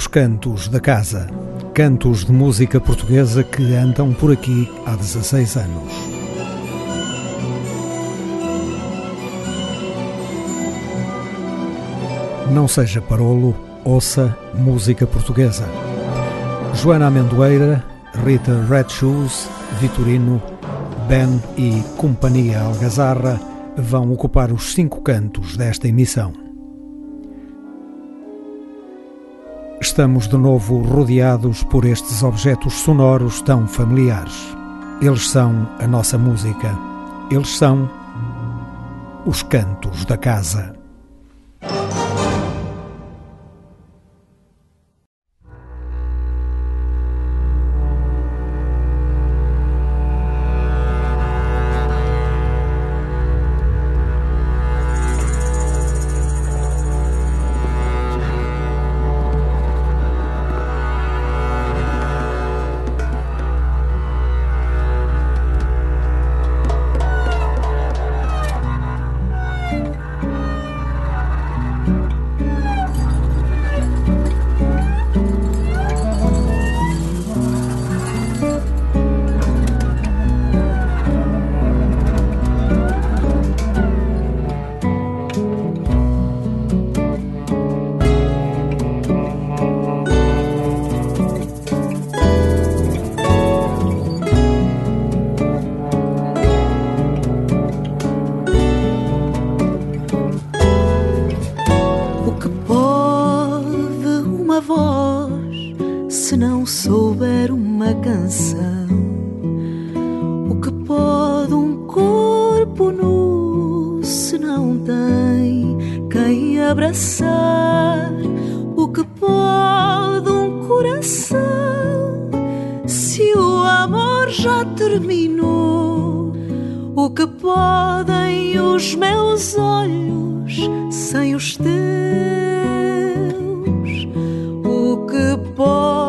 Os Cantos da Casa. Cantos de música portuguesa que andam por aqui há 16 anos. Não seja parolo, ouça música portuguesa. Joana Amendoeira, Rita Red Shoes, Vitorino, Ben e Companhia Algazarra vão ocupar os cinco cantos desta emissão. Estamos de novo rodeados por estes objetos sonoros tão familiares. Eles são a nossa música. Eles são os cantos da casa. se não souber uma canção? O que pode um corpo nu se não tem quem abraçar? O que pode um coração se o amor já terminou? O que podem os meus olhos sem os teus? O que pode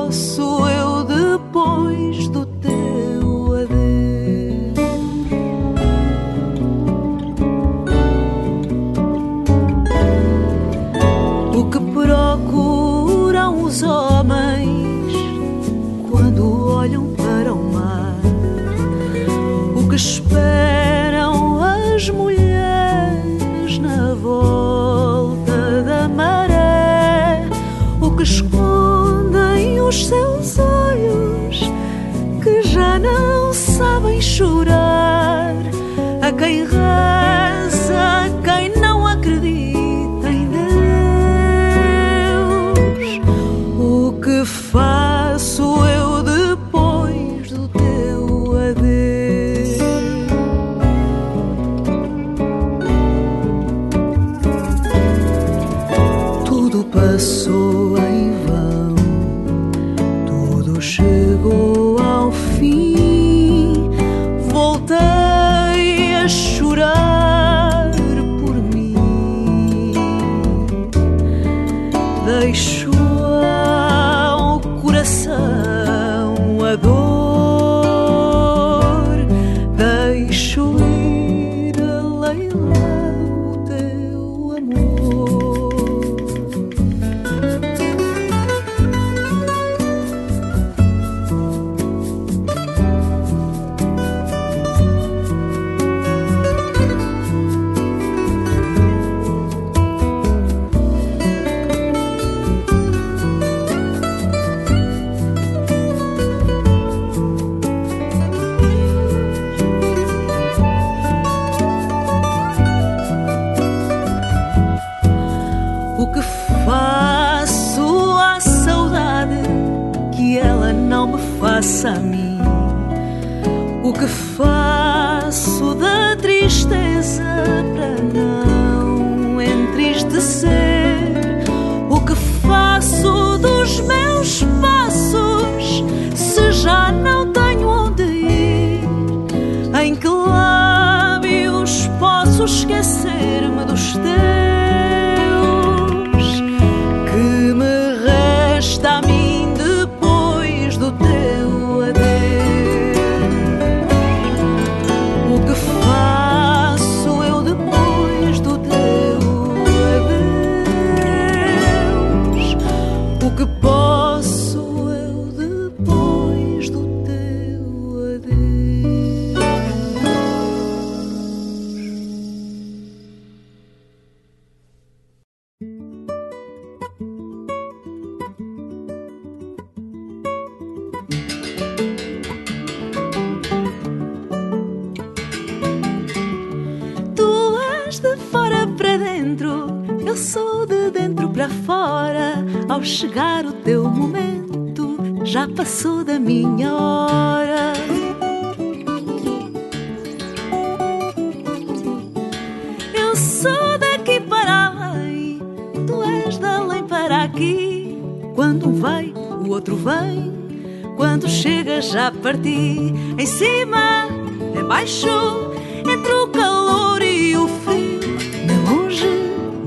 parti. Em cima, embaixo, entre o calor e o frio. Nem longe,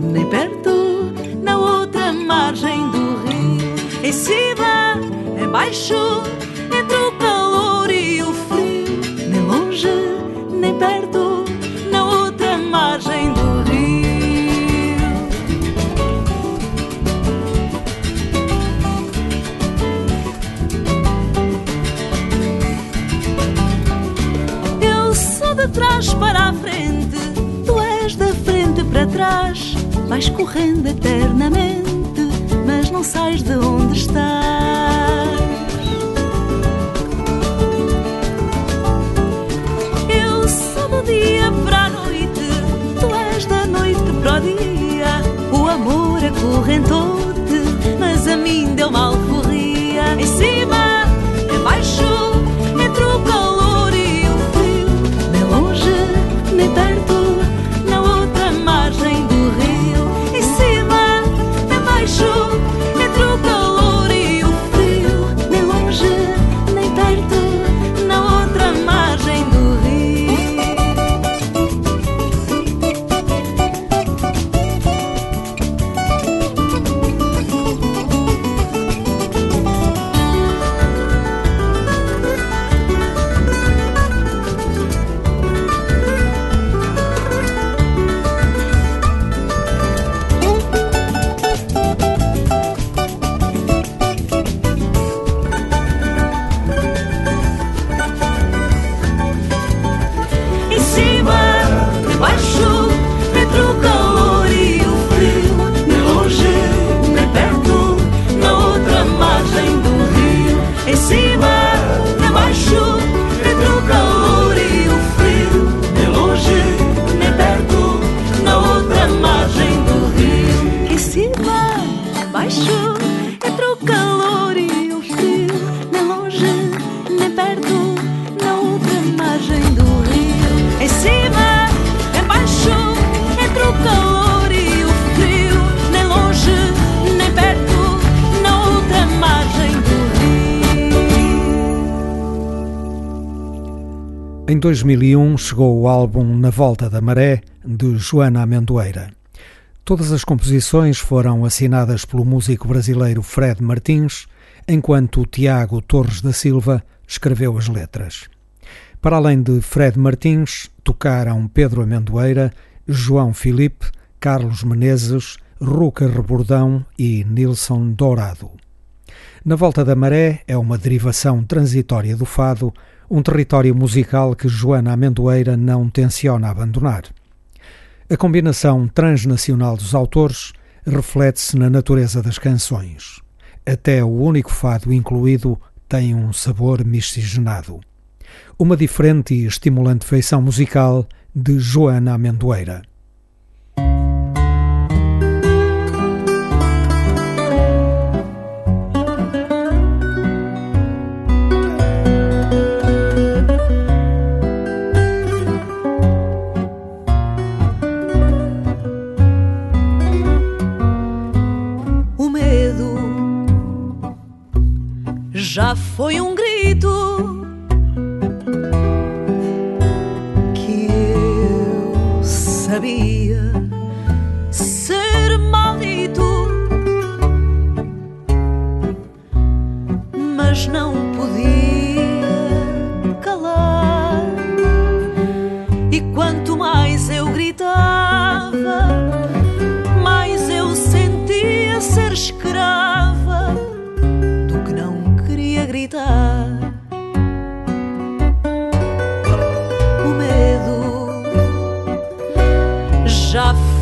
nem perto, na outra margem do rio. Em cima, embaixo, trás para a frente, tu és da frente para trás. Vais correndo eternamente, mas não sais de onde estás. Eu sou do dia para a noite, tu és da noite para o dia. O amor acorrentou-te, mas a mim deu mal corria. Em cima, embaixo, entre nem perto, Em 2001 chegou o álbum Na Volta da Maré, de Joana Amendoeira. Todas as composições foram assinadas pelo músico brasileiro Fred Martins, enquanto Tiago Torres da Silva escreveu as letras. Para além de Fred Martins, tocaram Pedro Amendoeira, João Filipe, Carlos Menezes, Ruca Rebordão e Nilson Dourado. Na Volta da Maré é uma derivação transitória do fado, um território musical que Joana Amendoeira não tenciona abandonar. A combinação transnacional dos autores reflete-se na natureza das canções. Até o único fado incluído tem um sabor miscigenado. Uma diferente e estimulante feição musical de Joana Amendoeira. Foi um grito que eu sabia ser maldito, mas não já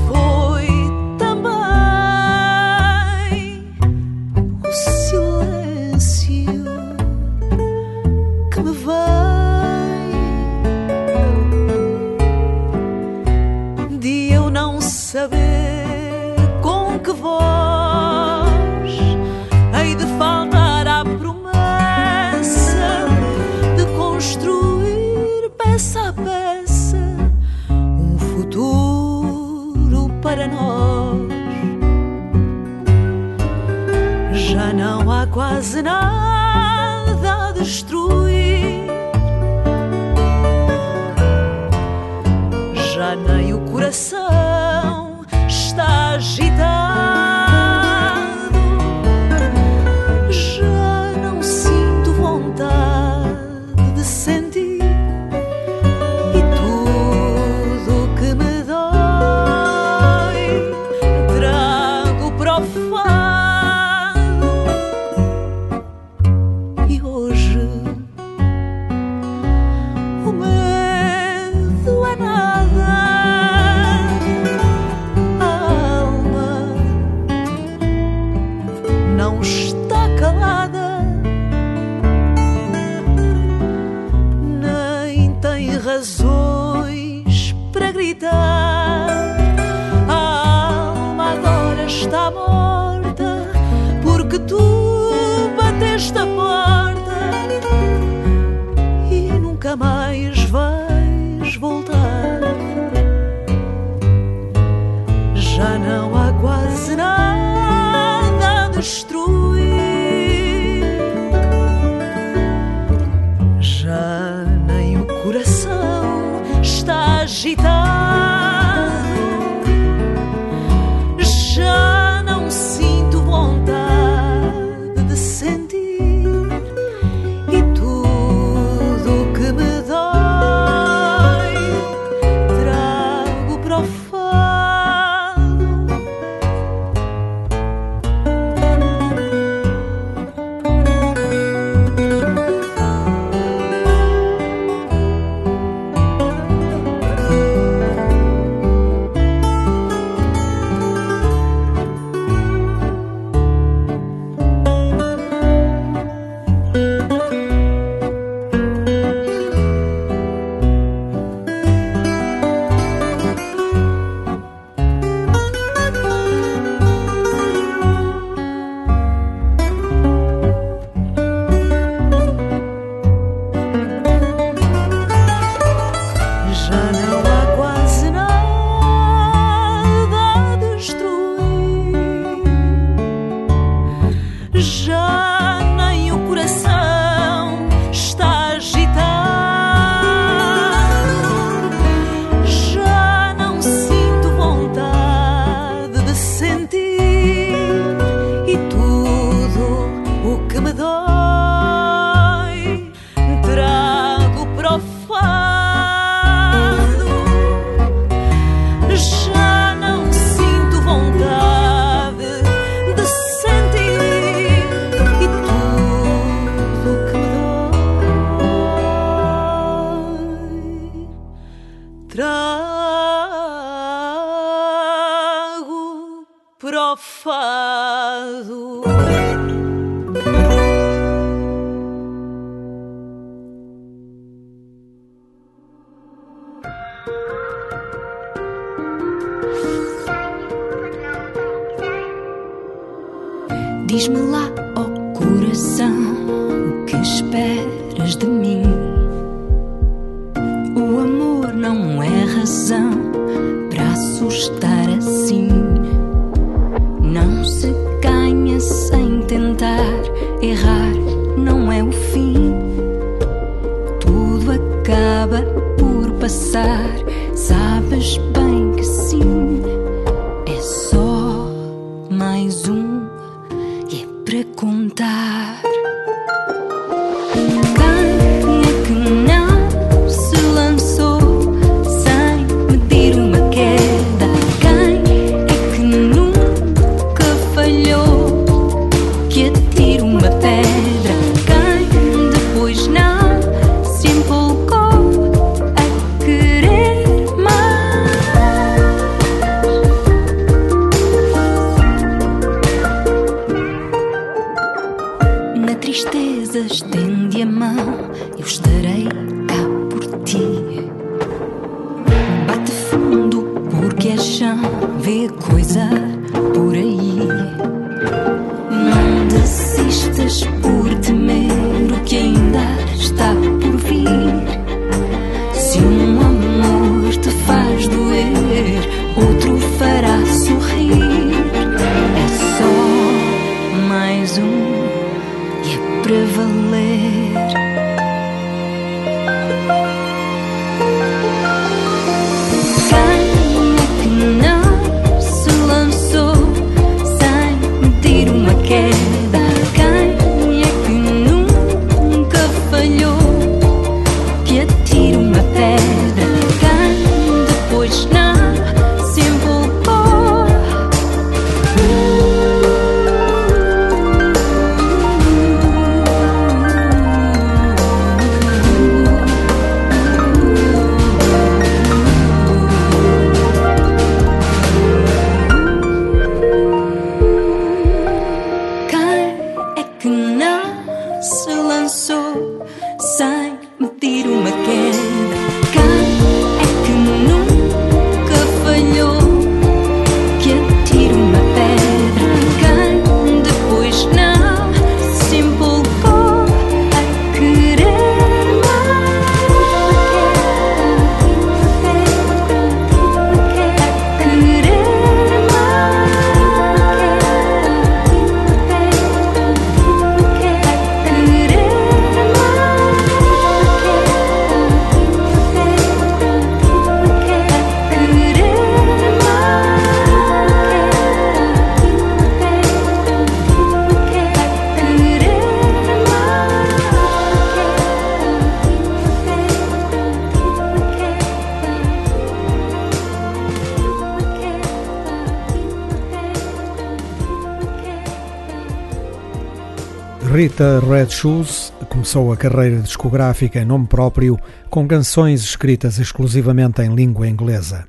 Rita Red Shoes começou a carreira discográfica em nome próprio com canções escritas exclusivamente em língua inglesa.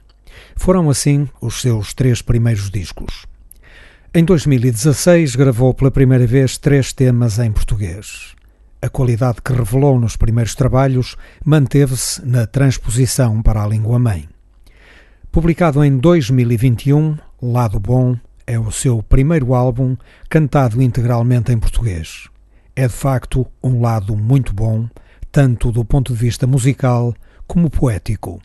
Foram assim os seus três primeiros discos. Em 2016 gravou pela primeira vez três temas em português. A qualidade que revelou nos primeiros trabalhos manteve-se na transposição para a língua mãe. Publicado em 2021, Lado Bom é o seu primeiro álbum cantado integralmente em português é de facto um lado muito bom, tanto do ponto de vista musical como poético.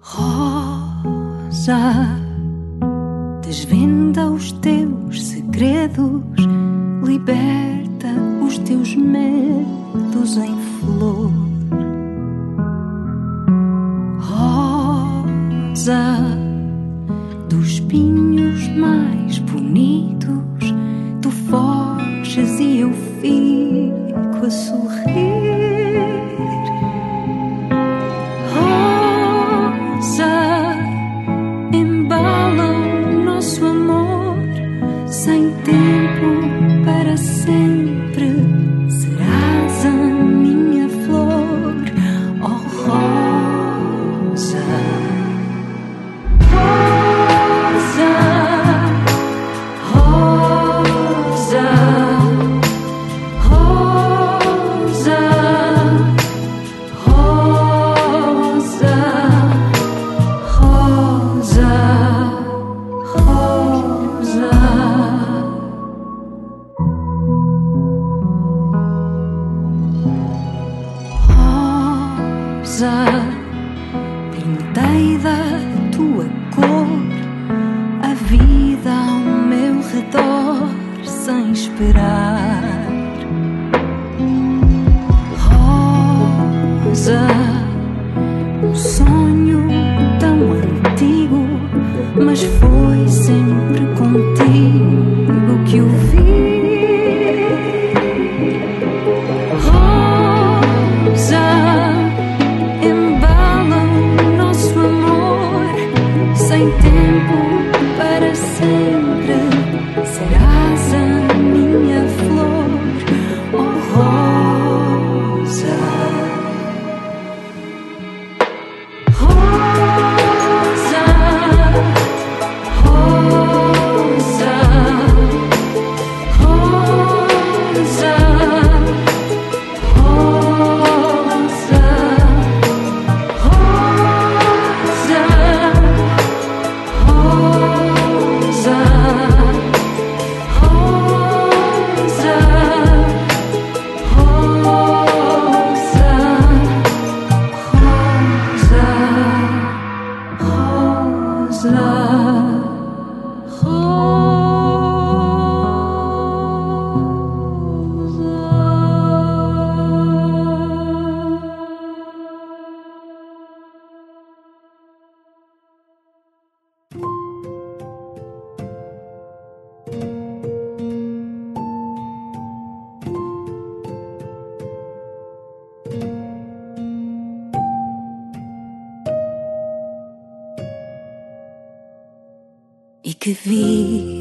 Rosa, desvenda os teus segredos, liberta os teus medos em só prospera.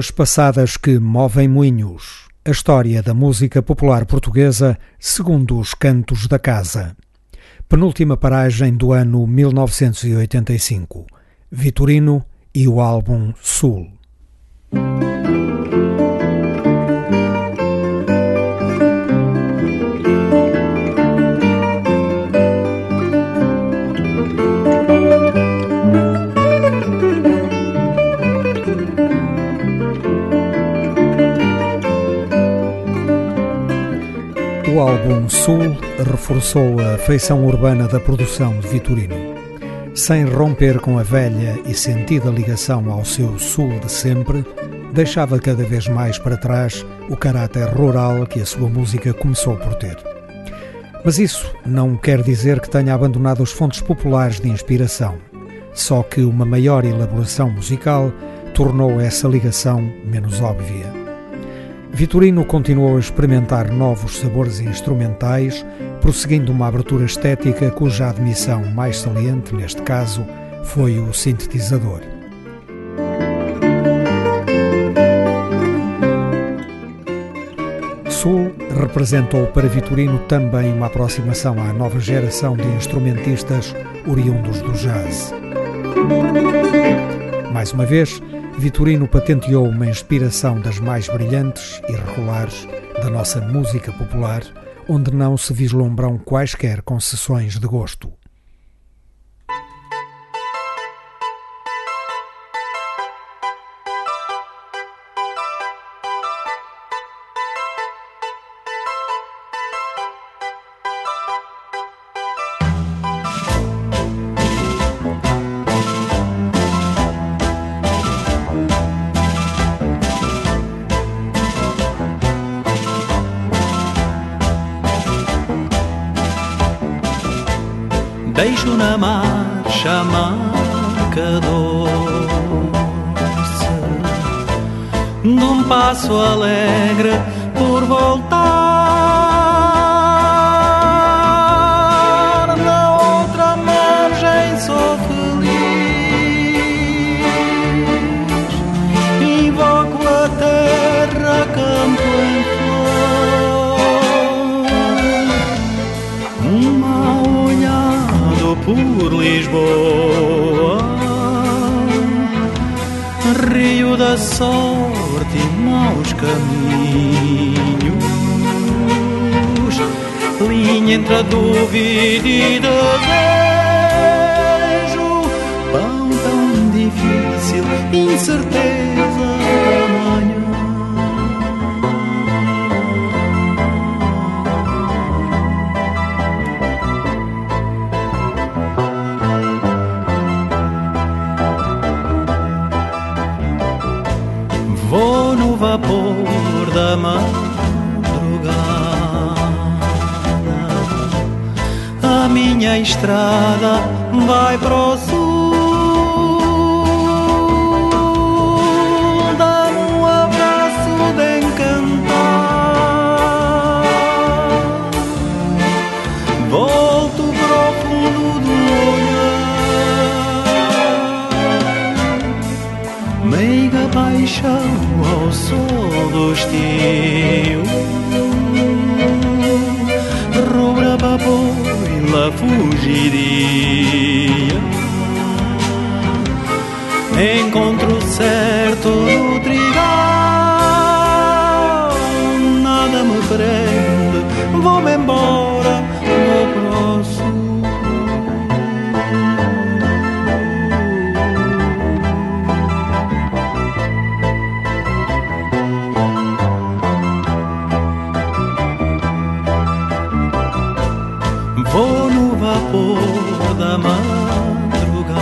Águas passadas que movem moinhos. A história da música popular portuguesa segundo os cantos da casa. Penúltima paragem do ano 1985. Vitorino e o álbum Sul. O álbum Sul reforçou a feição urbana da produção de Vitorino. Sem romper com a velha e sentida ligação ao seu sul de sempre, deixava cada vez mais para trás o caráter rural que a sua música começou por ter. Mas isso não quer dizer que tenha abandonado os fontes populares de inspiração, só que uma maior elaboração musical tornou essa ligação menos óbvia. Vitorino continuou a experimentar novos sabores instrumentais, prosseguindo uma abertura estética cuja admissão mais saliente, neste caso, foi o sintetizador. Sul representou para Vitorino também uma aproximação à nova geração de instrumentistas oriundos do jazz. Mais uma vez, Vitorino patenteou uma inspiração das mais brilhantes e regulares da nossa música popular, onde não se vislumbram quaisquer concessões de gosto. Num passo alegre por voltar Na outra margem sou feliz. Invoco a terra, campo em flor. Uma olhada por Lisboa. Rio da sorte Entre a dúvida e desejo Pão tão difícil, incerteza amanhã. Vou no vapor da madrugada minha estrada vai pro sul. Dá um abraço de encantar. Volto pro fundo do olhar. Meiga paixão ao sol dos teus. diria. Encontro certo Vou no vapor da madrugada.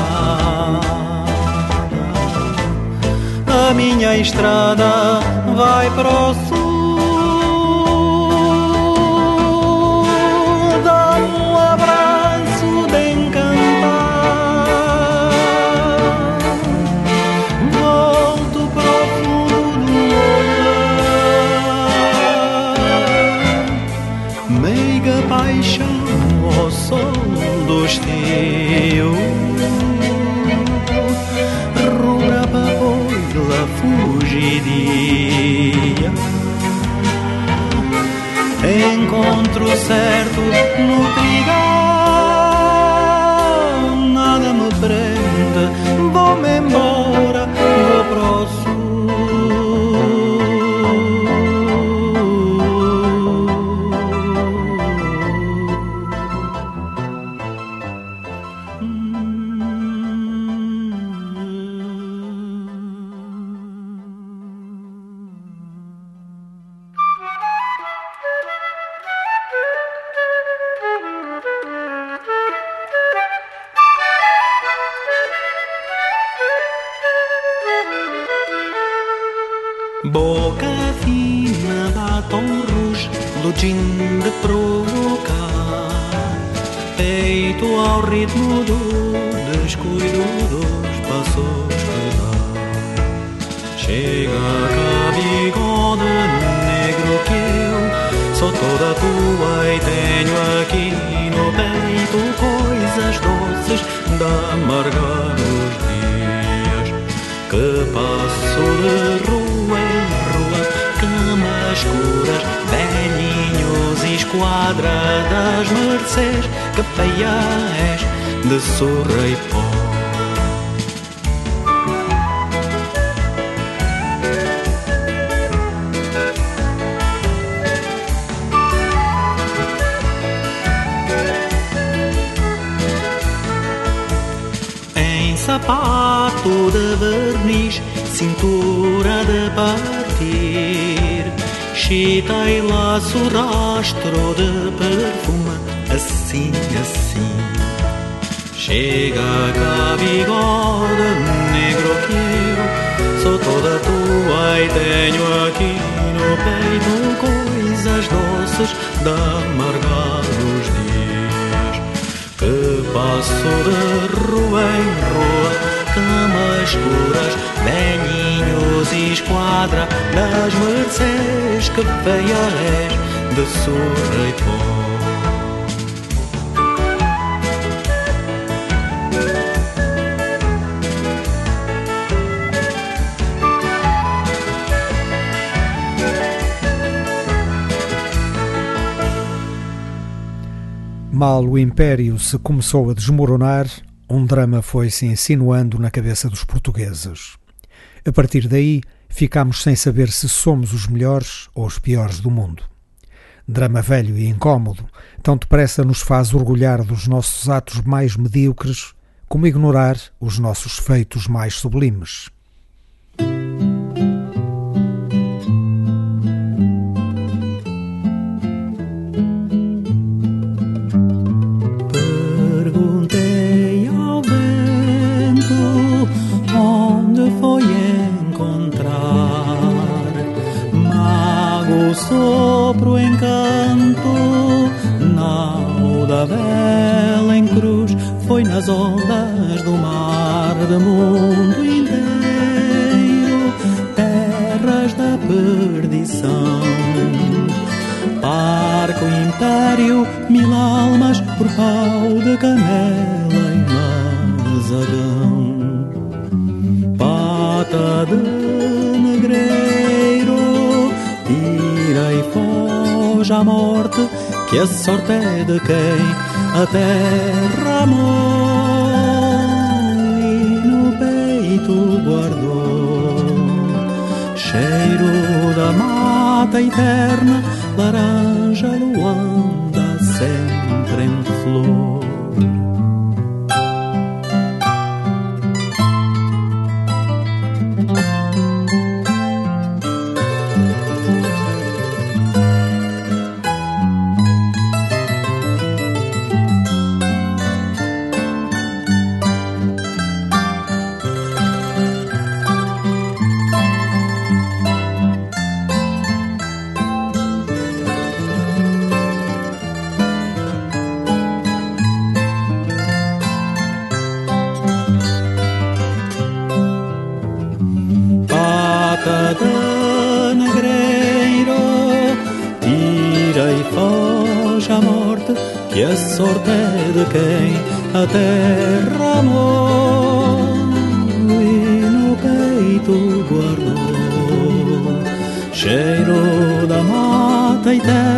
A minha estrada vai para certo no trigal sapato de verniz, cintura de partir, chita e laço, rastro de perfume, assim, assim. Chega cá, bigode negro que eu sou toda tua e tenho aqui no peito coisas doces dias. Que passo de rua em rua, camas escuras, velhinhos e esquadra das mercês que feia és de surra e. Mal o Império se começou a desmoronar, um drama foi se insinuando na cabeça dos portugueses. A partir daí, ficámos sem saber se somos os melhores ou os piores do mundo. Drama velho e incômodo, tão depressa nos faz orgulhar dos nossos atos mais medíocres, como ignorar os nossos feitos mais sublimes. Sopro encanto nau da vela em cruz foi nas ondas do mar do mundo inteiro terras da perdição Parco império, mil almas por pau de canela e mazagão. Pata de à morte, que a sorte é de quem a terra mole no peito guardou. Cheiro da mata eterna, laranja luanda sempre em flor. A terra e no peito guardou cheiro da mata eterna, laranja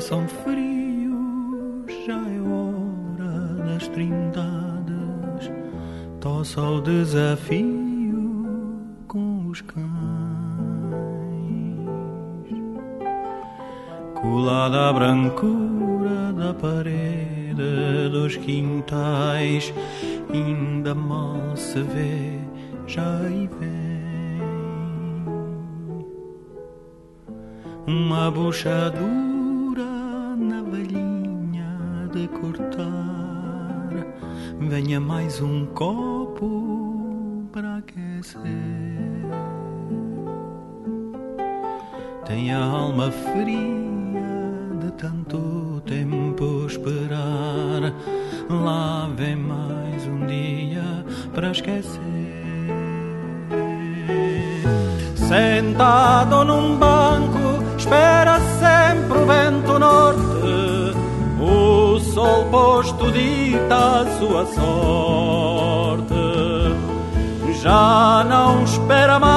Interessam frios, já é hora das trindades. Tosse ao desafio com os cães. Colada à brancura da parede dos quintais, ainda mal se vê, já aí vem. uma buchadura Venha mais um copo para aquecer. Tem a alma fria de tanto tempo esperar. Lá vem mais um dia para esquecer. Já não espera mágoas,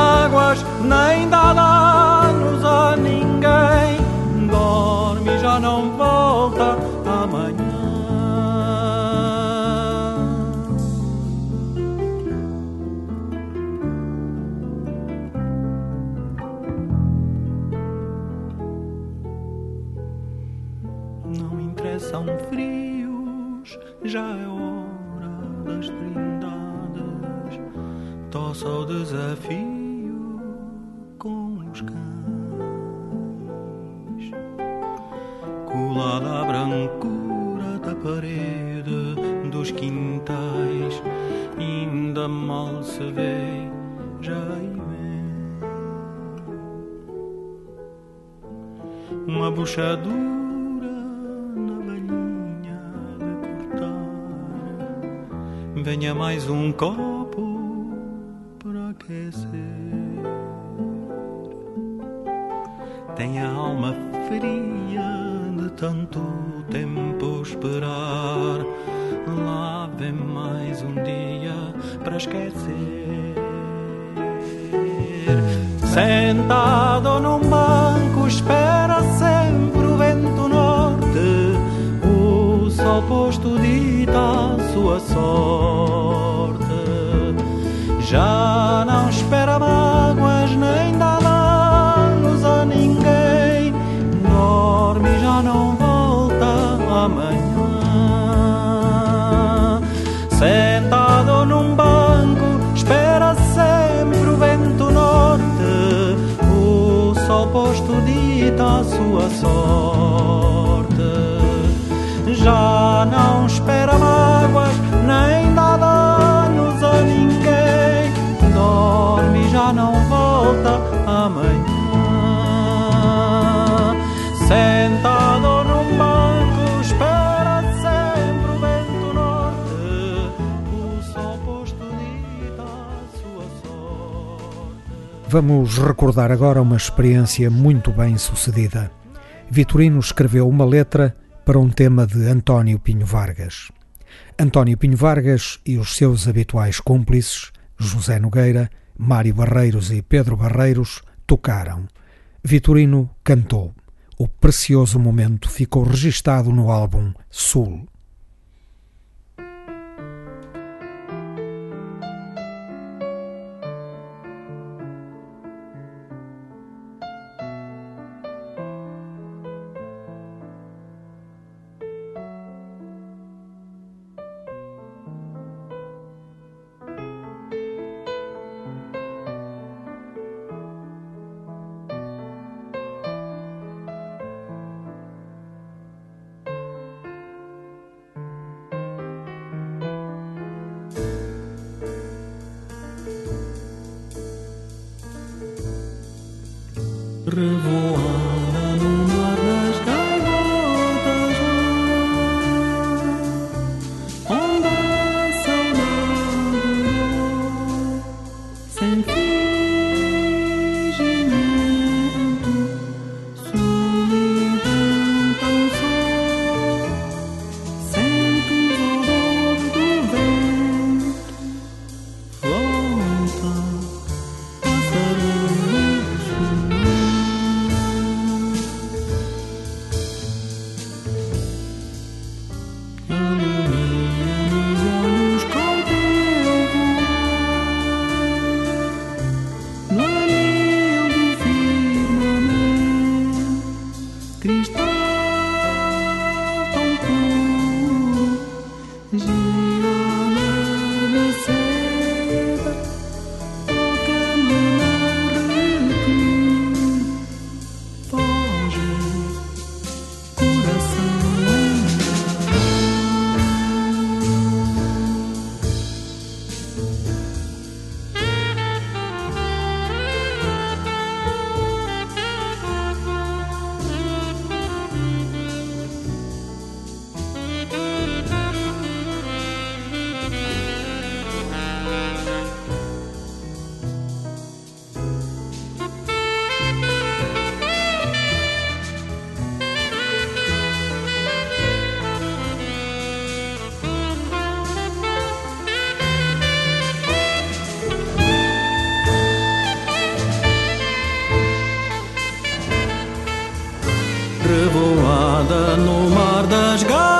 Uma buchadura venha mais um copo para aquecer. Tem a alma fria de tanto tempo esperar. Lá vem mais um dia para esquecer. Sentado num Vamos recordar agora uma experiência muito bem sucedida. Vitorino escreveu uma letra para um tema de António Pinho Vargas. António Pinho Vargas e os seus habituais cúmplices, José Nogueira, Mário Barreiros e Pedro Barreiros, tocaram. Vitorino cantou. O precioso momento ficou registado no álbum Sul. nada no mar das garras.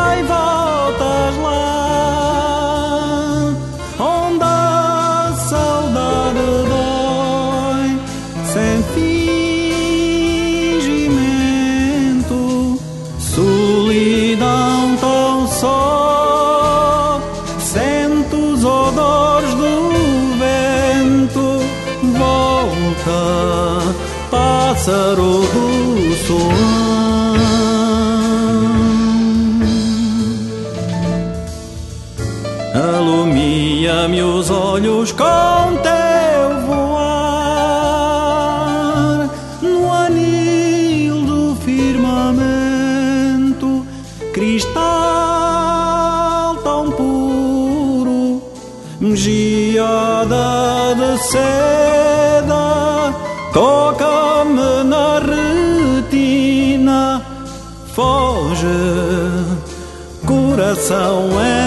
Com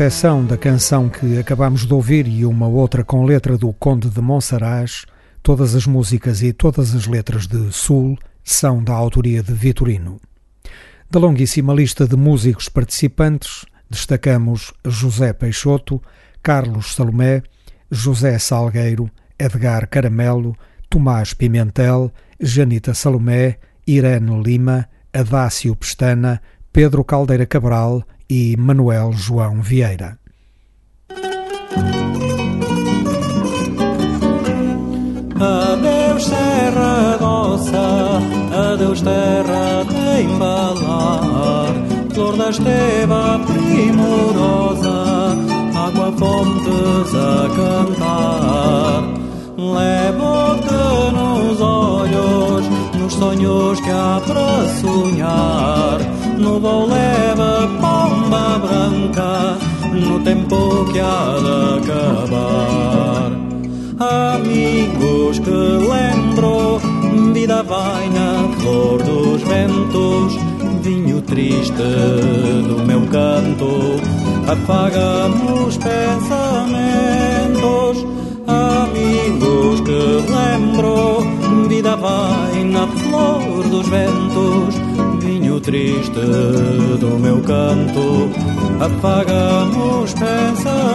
exceção da canção que acabamos de ouvir e uma outra com letra do Conde de Monsaraz, todas as músicas e todas as letras de Sul são da autoria de Vitorino. Da longuíssima lista de músicos participantes, destacamos José Peixoto, Carlos Salomé, José Salgueiro, Edgar Caramelo, Tomás Pimentel, Janita Salomé, Irene Lima, Adácio Pestana, Pedro Caldeira Cabral e Manuel João Vieira. Adeus terra doça, adeus terra tem balar, flor da esteva primorosa, água fontes a cantar. Levo-te nos olhos sonhos que há para sonhar, no voo leva pomba branca, no tempo que há de acabar. Amigos que lembro, vida vai na flor dos ventos, vinho triste do meu canto, apaga-me os pensamentos, amigos que lembro, vida vai na flor dos ventos, vinho triste do meu canto, apaga-me os pensamentos.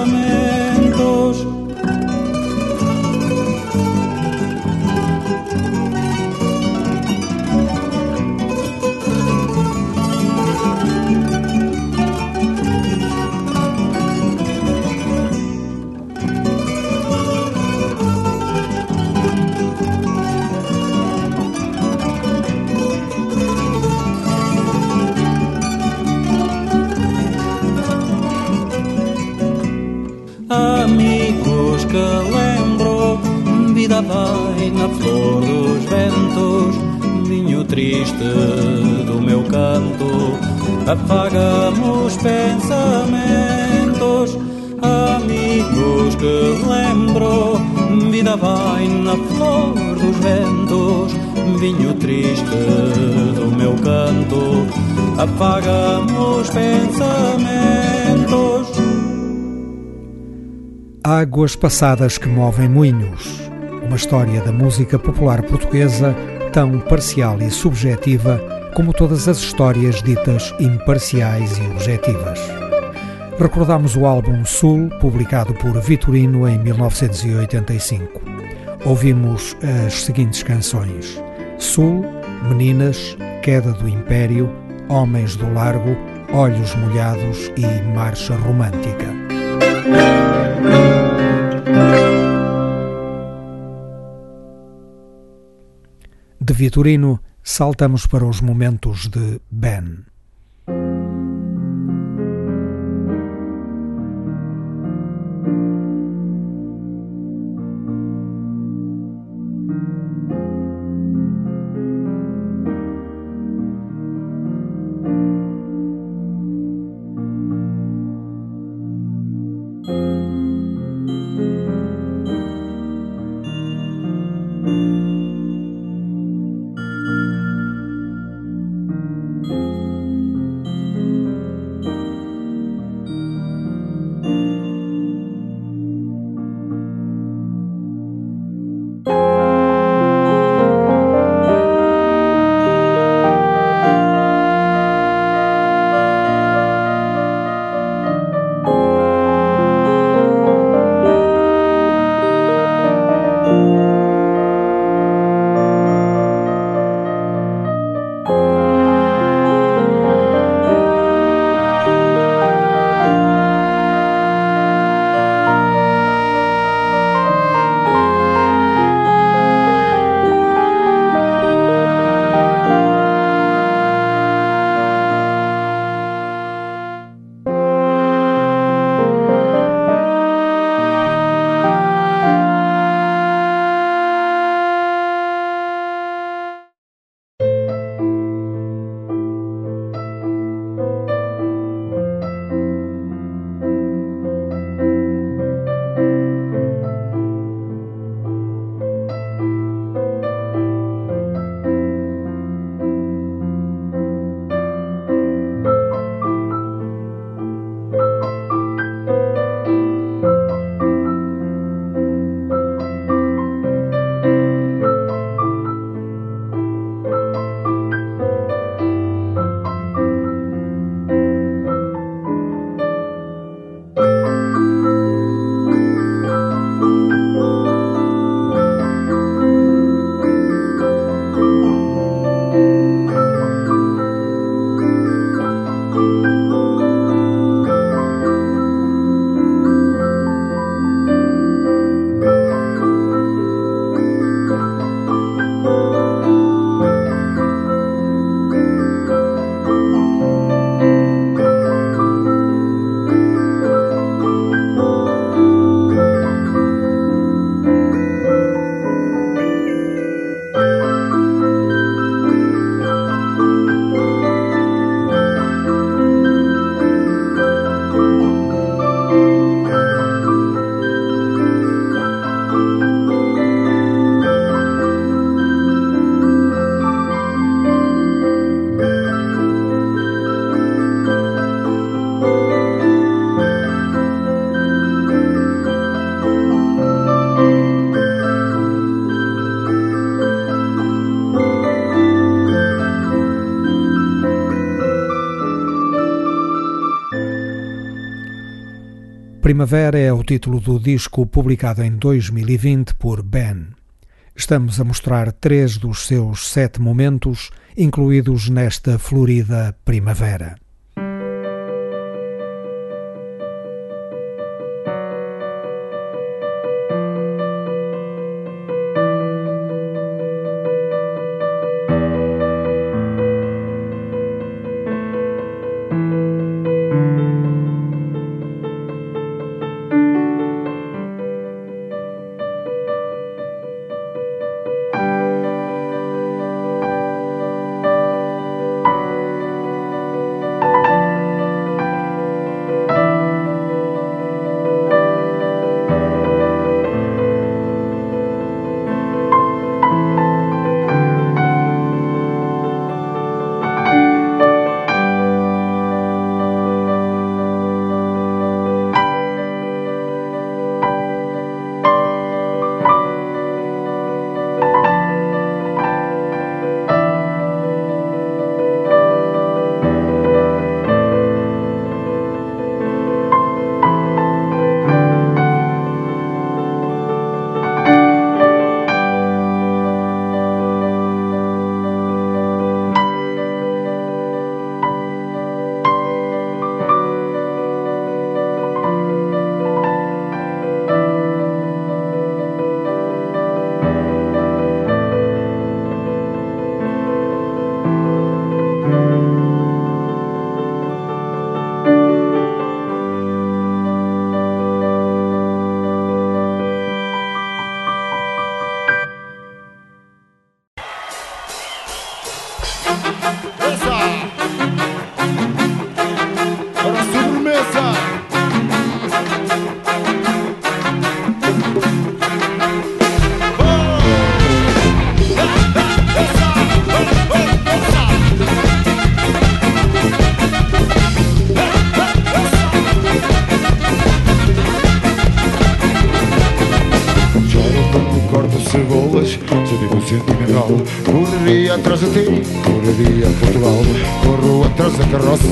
Vida vai na flor dos ventos, vinho triste do meu canto, apaga-me os pensamentos, amigos que lembro, vida vai na flor dos ventos, vinho triste do meu canto, apaga-me os pensamentos. Águas passadas que movem moinhos uma história da música popular portuguesa tão parcial e subjetiva como todas as histórias ditas imparciais e objetivas. Recordamos o álbum Sul, publicado por Vitorino em 1985. Ouvimos as seguintes canções: Sul, Meninas, Queda do Império, Homens do Largo, Olhos Molhados e Marcha Romântica. Vitorino, saltamos para os momentos de Ben. Primavera é o título do disco publicado em 2020 por Ben. Estamos a mostrar três dos seus sete momentos incluídos nesta florida primavera.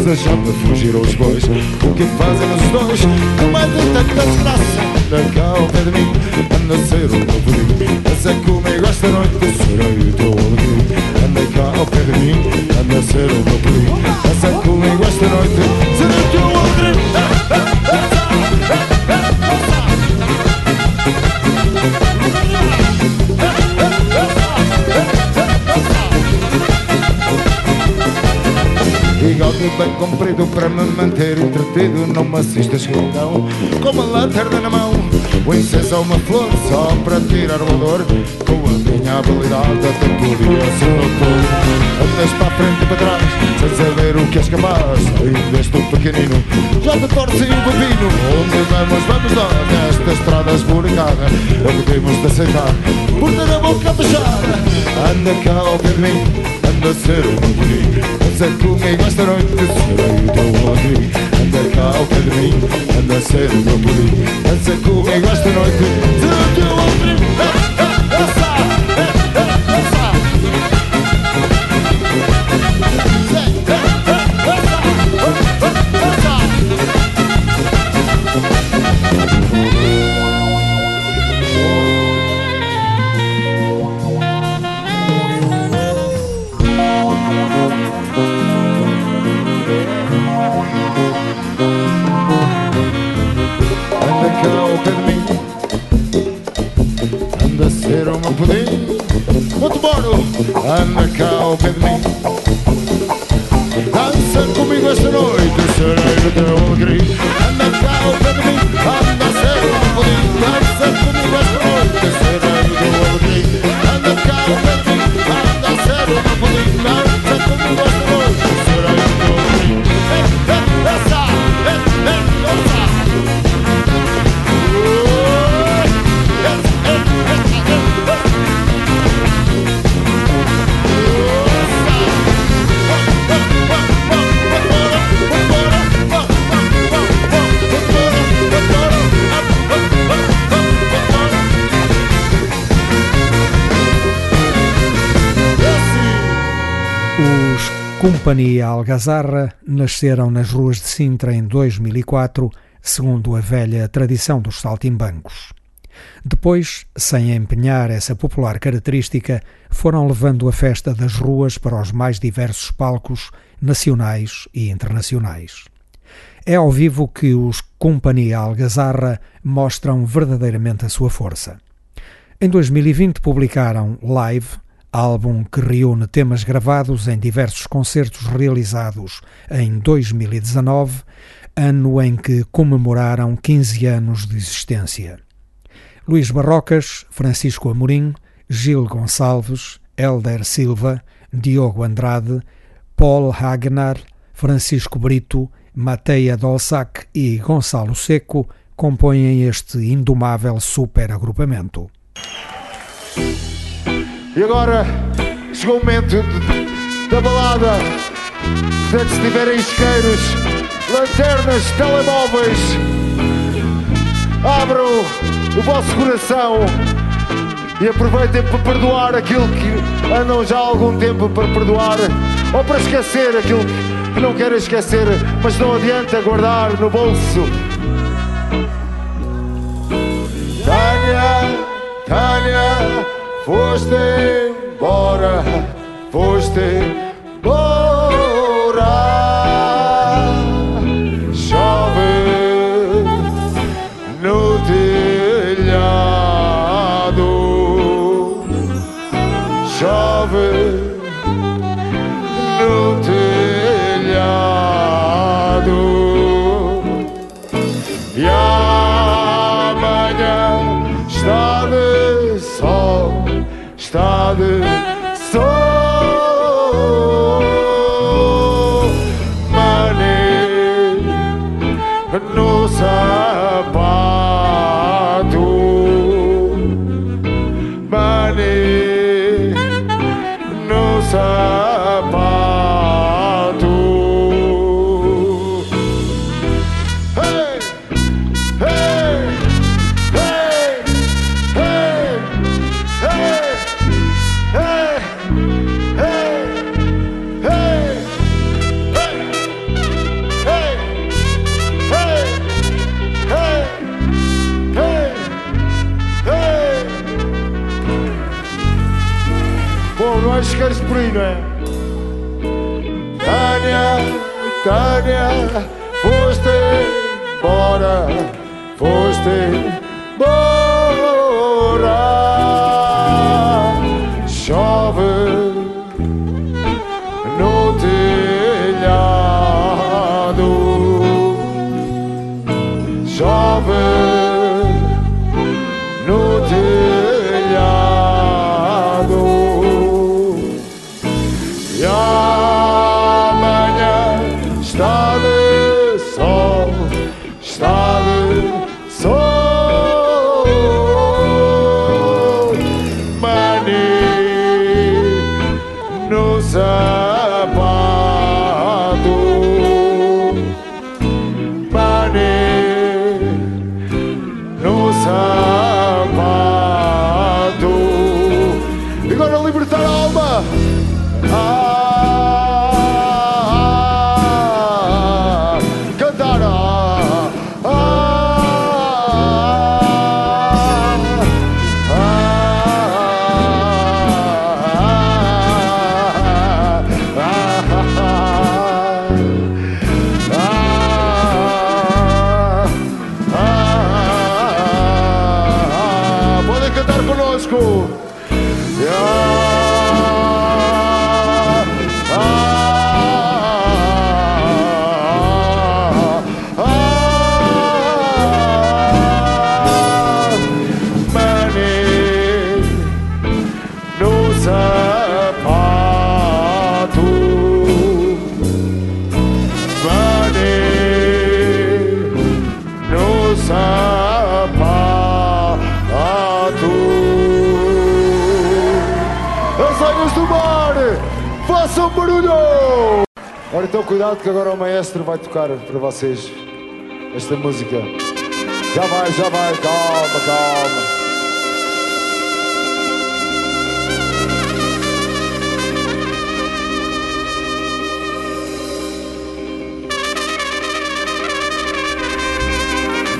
Deixando fugir aos bois. O que fazem os dois? No meio de tanta desgraça Anda cá ao pé de mim a ser o meu perigo Essa comigo esta noite Serei o teu alegria Anda cá ao pé de mim Anda a ser o meu perigo Essa comigo esta noite Serei o teu alegria bigode bem comprido para me manter entretido numa cesta escuridão com uma lanterna na mão o incenso uma flor só para tirar o odor com a minha habilidade até podia ser doutor andas para a frente e para trás sem saber o que és capaz ainda estou pequenino. Já te torce o babino onde vamos, vamos nós nesta estrada esburacada é o que temos de aceitar por ter a boca fechada. Anda cá ao pé de mim anda a ser um bonito Anda comigo esta noite serei teu amigo. Anda cá ao pé de mim, anda ser o meu perigo Dança comigo esta noite serei teu amigo and the cow with me. Danza conmigo esta noche, será que the green And the cow with me. Companhia Algazarra nasceram nas ruas de Sintra em 2004, segundo a velha tradição dos saltimbancos. Depois, sem empenhar essa popular característica, foram levando a festa das ruas para os mais diversos palcos nacionais e internacionais. É ao vivo que os Companhia Algazarra mostram verdadeiramente a sua força. Em 2020 publicaram Live, álbum que reúne temas gravados em diversos concertos realizados em 2019, ano em que comemoraram 15 anos de existência. Luís Barrocas, Francisco Amorim, Gil Gonçalves, Helder Silva, Diogo Andrade, Paul Hagner, Francisco Brito, Mateia Dolsac e Gonçalo Seco compõem este indomável superagrupamento. E agora chegou o momento da balada. Portanto, se tiverem isqueiros, lanternas, telemóveis, abram o vosso coração e aproveitem para perdoar aquilo que andam já há algum tempo para perdoar ou para esquecer aquilo que não querem esquecer, mas não adianta guardar no bolso. Tânia, Tânia, foste embora, foste embora. Então cuidado que agora o maestro vai tocar para vocês esta música. Já vai, já vai, calma, calma.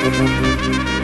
Thank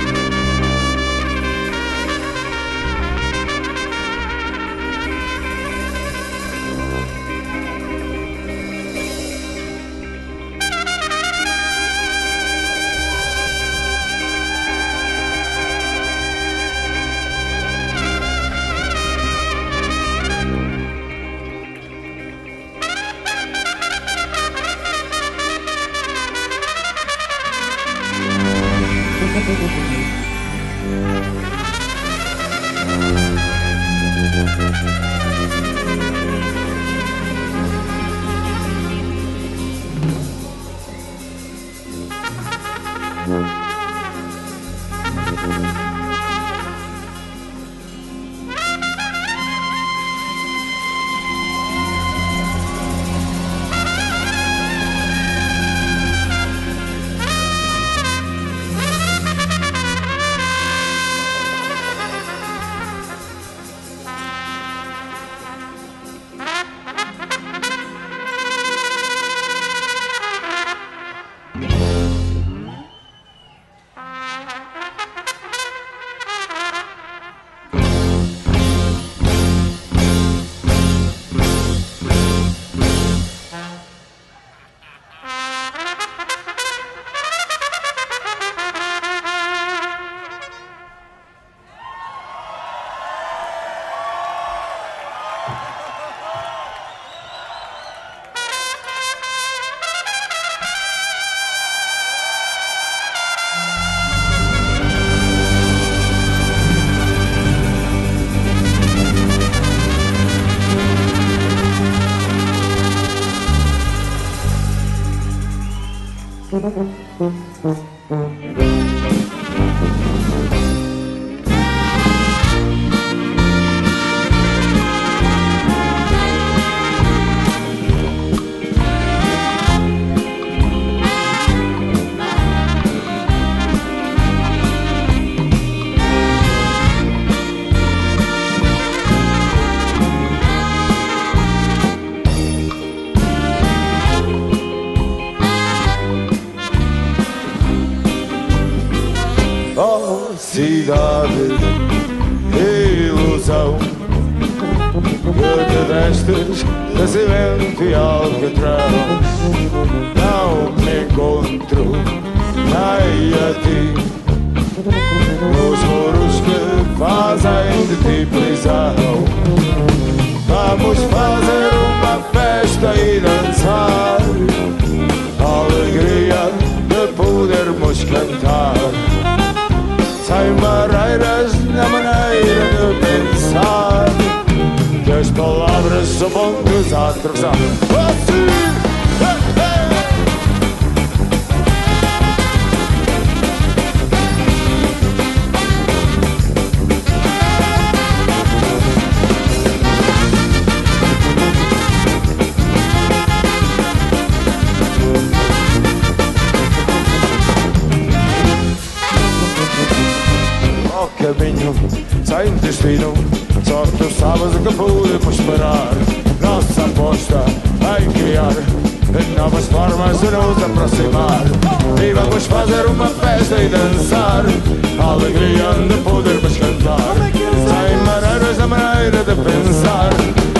Não me encontro, na a ti. Os muros que fazem de ti prisão. Vamos fazer uma festa e dançar. Alegria de podermos cantar. Sem barreiras na maneira de pensar. as palavras são longas a atravessar. Assim, hey, hey. caminho sem destino Só tu sabes o que podemos esperar. Nossa aposta é em criar novas formas de nos aproximar. E vamos fazer uma festa e dançar. Alegria de podermos cantar. Sem maneiras da maneira de pensar.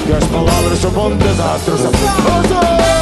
Que as palavras são bom desastre. Oh,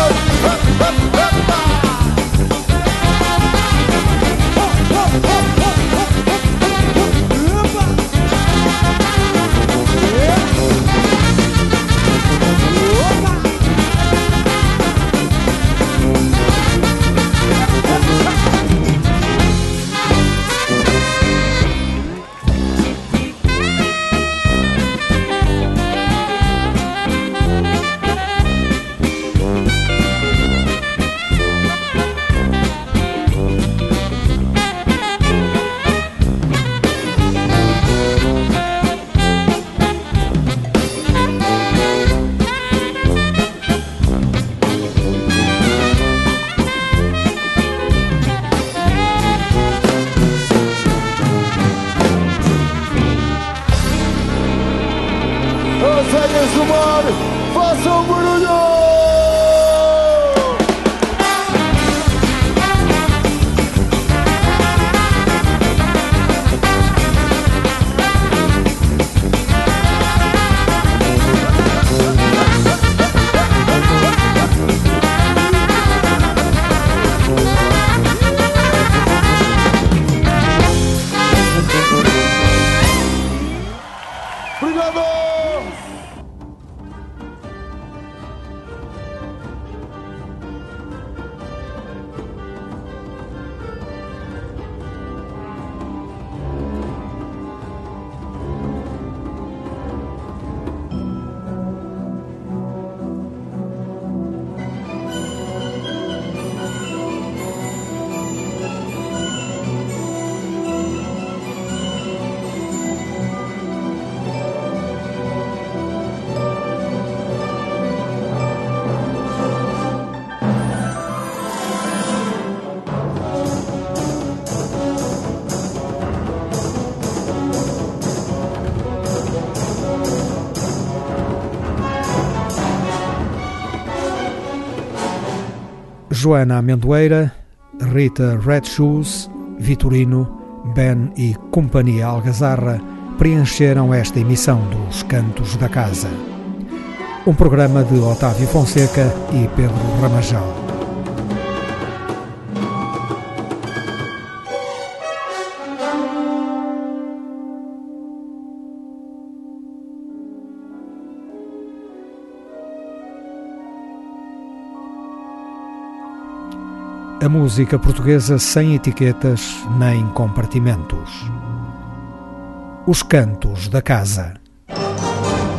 over Joana Amendoeira, Rita Red Shoes, Vitorino, Ben e Companhia Algazarra preencheram esta emissão dos Cantos da Casa. Um programa de Otávio Fonseca e Pedro Ramajal. A música portuguesa sem etiquetas nem compartimentos. Os Cantos da Casa.